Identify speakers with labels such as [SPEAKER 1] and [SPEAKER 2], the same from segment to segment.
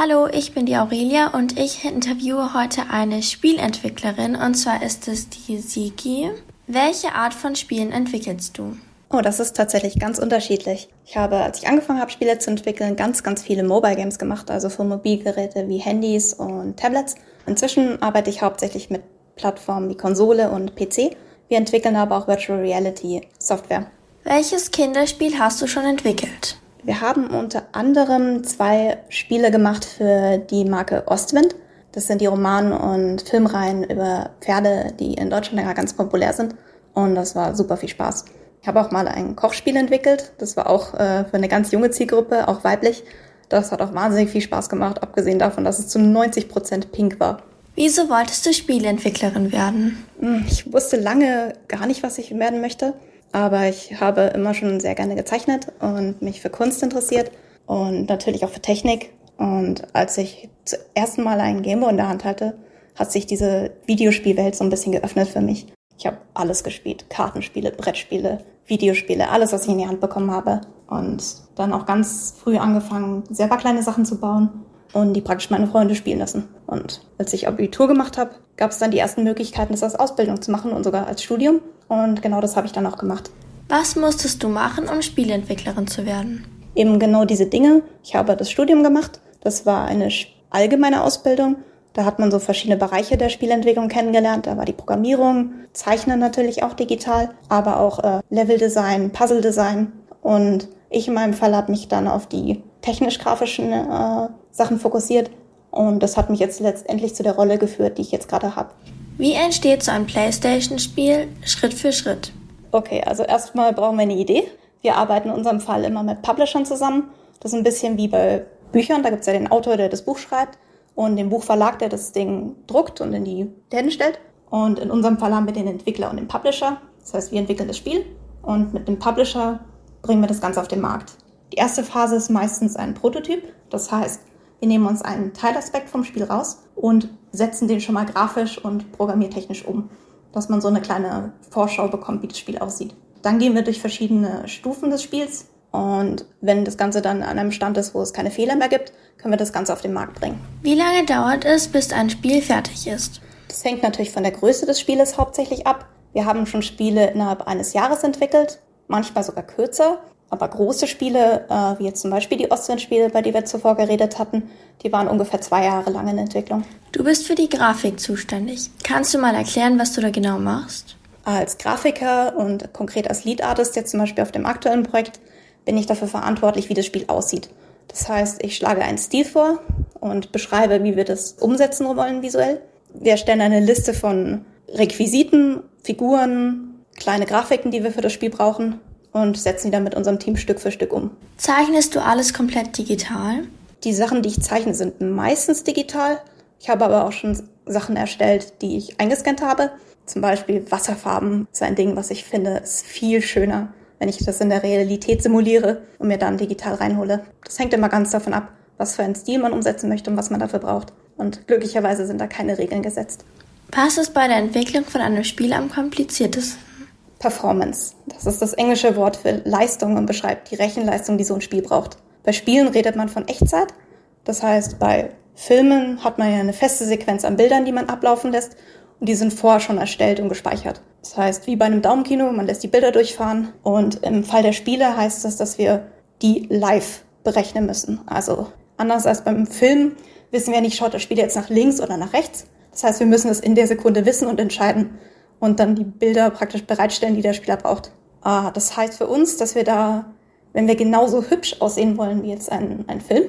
[SPEAKER 1] Hallo, ich bin die Aurelia und ich interviewe heute eine Spielentwicklerin und zwar ist es die Sigi. Welche Art von Spielen entwickelst du?
[SPEAKER 2] Oh, das ist tatsächlich ganz unterschiedlich. Ich habe, als ich angefangen habe, Spiele zu entwickeln, ganz, ganz viele Mobile Games gemacht, also für Mobilgeräte wie Handys und Tablets. Inzwischen arbeite ich hauptsächlich mit Plattformen wie Konsole und PC. Wir entwickeln aber auch Virtual Reality Software.
[SPEAKER 1] Welches Kinderspiel hast du schon entwickelt?
[SPEAKER 2] Wir haben unter anderem zwei Spiele gemacht für die Marke Ostwind. Das sind die Roman- und Filmreihen über Pferde, die in Deutschland ja ganz populär sind. Und das war super viel Spaß. Ich habe auch mal ein Kochspiel entwickelt. Das war auch äh, für eine ganz junge Zielgruppe, auch weiblich. Das hat auch wahnsinnig viel Spaß gemacht, abgesehen davon, dass es zu 90 Prozent pink war.
[SPEAKER 1] Wieso wolltest du Spieleentwicklerin werden?
[SPEAKER 2] Hm, ich wusste lange gar nicht, was ich werden möchte. Aber ich habe immer schon sehr gerne gezeichnet und mich für Kunst interessiert und natürlich auch für Technik. Und als ich zum ersten Mal einen Gameboy in der Hand hatte, hat sich diese Videospielwelt so ein bisschen geöffnet für mich. Ich habe alles gespielt. Kartenspiele, Brettspiele, Videospiele, alles, was ich in die Hand bekommen habe. Und dann auch ganz früh angefangen, selber kleine Sachen zu bauen und die praktisch meine Freunde spielen lassen. Und als ich Abitur gemacht habe, gab es dann die ersten Möglichkeiten, das als Ausbildung zu machen und sogar als Studium. Und genau das habe ich dann auch gemacht.
[SPEAKER 1] Was musstest du machen, um Spieleentwicklerin zu werden?
[SPEAKER 2] Eben genau diese Dinge. Ich habe das Studium gemacht. Das war eine allgemeine Ausbildung da hat man so verschiedene Bereiche der Spielentwicklung kennengelernt. Da war die Programmierung, Zeichnen natürlich auch digital, aber auch äh, Leveldesign, Puzzle-Design. Und ich in meinem Fall habe mich dann auf die technisch-grafischen äh, Sachen fokussiert. Und das hat mich jetzt letztendlich zu der Rolle geführt, die ich jetzt gerade habe.
[SPEAKER 1] Wie entsteht so ein PlayStation-Spiel Schritt für Schritt?
[SPEAKER 2] Okay, also erstmal brauchen wir eine Idee. Wir arbeiten in unserem Fall immer mit Publishern zusammen. Das ist ein bisschen wie bei Büchern. Da gibt es ja den Autor, der das Buch schreibt und den Buchverlag, der das Ding druckt und in die Läden stellt. Und in unserem Fall haben wir den Entwickler und den Publisher. Das heißt, wir entwickeln das Spiel und mit dem Publisher bringen wir das Ganze auf den Markt. Die erste Phase ist meistens ein Prototyp. Das heißt, wir nehmen uns einen Teilaspekt vom Spiel raus und setzen den schon mal grafisch und programmiertechnisch um, dass man so eine kleine Vorschau bekommt, wie das Spiel aussieht. Dann gehen wir durch verschiedene Stufen des Spiels und wenn das Ganze dann an einem Stand ist, wo es keine Fehler mehr gibt, können wir das Ganze auf den Markt bringen.
[SPEAKER 1] Wie lange dauert es, bis ein Spiel fertig ist?
[SPEAKER 2] Das hängt natürlich von der Größe des Spieles hauptsächlich ab. Wir haben schon Spiele innerhalb eines Jahres entwickelt, manchmal sogar kürzer. Aber große Spiele, äh, wie jetzt zum Beispiel die Ostwind-Spiele, bei denen wir zuvor geredet hatten, die waren ungefähr zwei Jahre lang in Entwicklung.
[SPEAKER 1] Du bist für die Grafik zuständig. Kannst du mal erklären, was du da genau machst?
[SPEAKER 2] Als Grafiker und konkret als Lead Artist jetzt zum Beispiel auf dem aktuellen Projekt bin ich dafür verantwortlich, wie das Spiel aussieht. Das heißt, ich schlage einen Stil vor und beschreibe, wie wir das umsetzen wollen visuell. Wir erstellen eine Liste von Requisiten, Figuren, kleine Grafiken, die wir für das Spiel brauchen und setzen sie dann mit unserem Team Stück für Stück um.
[SPEAKER 1] Zeichnest du alles komplett digital?
[SPEAKER 2] Die Sachen, die ich zeichne, sind meistens digital. Ich habe aber auch schon Sachen erstellt, die ich eingescannt habe. Zum Beispiel Wasserfarben ist ein Ding, was ich finde, ist viel schöner wenn ich das in der Realität simuliere und mir dann digital reinhole. Das hängt immer ganz davon ab, was für einen Stil man umsetzen möchte und was man dafür braucht. Und glücklicherweise sind da keine Regeln gesetzt.
[SPEAKER 1] Was ist bei der Entwicklung von einem Spiel am kompliziertesten?
[SPEAKER 2] Performance. Das ist das englische Wort für Leistung und beschreibt die Rechenleistung, die so ein Spiel braucht. Bei Spielen redet man von Echtzeit. Das heißt, bei Filmen hat man ja eine feste Sequenz an Bildern, die man ablaufen lässt. Und die sind vorher schon erstellt und gespeichert. Das heißt, wie bei einem Daumenkino, man lässt die Bilder durchfahren. Und im Fall der Spiele heißt das, dass wir die live berechnen müssen. Also anders als beim Film wissen wir nicht, schaut das Spiel jetzt nach links oder nach rechts. Das heißt, wir müssen es in der Sekunde wissen und entscheiden und dann die Bilder praktisch bereitstellen, die der Spieler braucht. Ah, das heißt für uns, dass wir da, wenn wir genauso hübsch aussehen wollen wie jetzt ein, ein Film,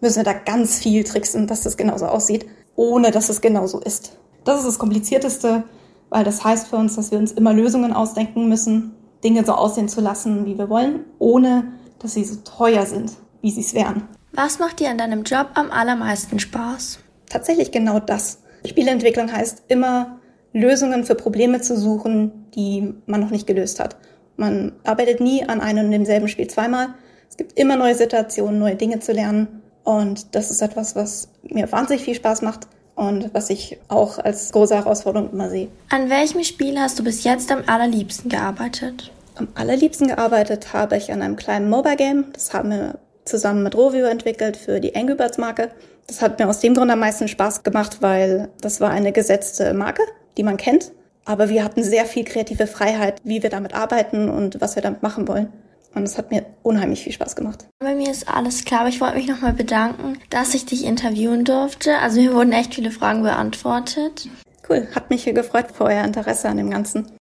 [SPEAKER 2] müssen wir da ganz viel tricksen, dass das genauso aussieht, ohne dass es genauso ist. Das ist das Komplizierteste, weil das heißt für uns, dass wir uns immer Lösungen ausdenken müssen, Dinge so aussehen zu lassen, wie wir wollen, ohne dass sie so teuer sind, wie sie es wären.
[SPEAKER 1] Was macht dir an deinem Job am allermeisten Spaß?
[SPEAKER 2] Tatsächlich genau das. Spieleentwicklung heißt immer, Lösungen für Probleme zu suchen, die man noch nicht gelöst hat. Man arbeitet nie an einem und demselben Spiel zweimal. Es gibt immer neue Situationen, neue Dinge zu lernen. Und das ist etwas, was mir wahnsinnig viel Spaß macht und was ich auch als große Herausforderung immer sehe.
[SPEAKER 1] An welchem Spiel hast du bis jetzt am allerliebsten gearbeitet?
[SPEAKER 2] Am allerliebsten gearbeitet habe ich an einem kleinen Mobile Game. Das haben wir zusammen mit Rovio entwickelt für die Angry Birds Marke. Das hat mir aus dem Grund am meisten Spaß gemacht, weil das war eine gesetzte Marke, die man kennt. Aber wir hatten sehr viel kreative Freiheit, wie wir damit arbeiten und was wir damit machen wollen. Und es hat mir unheimlich viel Spaß gemacht.
[SPEAKER 1] Bei mir ist alles klar, aber ich wollte mich nochmal bedanken, dass ich dich interviewen durfte. Also mir wurden echt viele Fragen beantwortet.
[SPEAKER 2] Cool, hat mich gefreut für euer Interesse an dem Ganzen.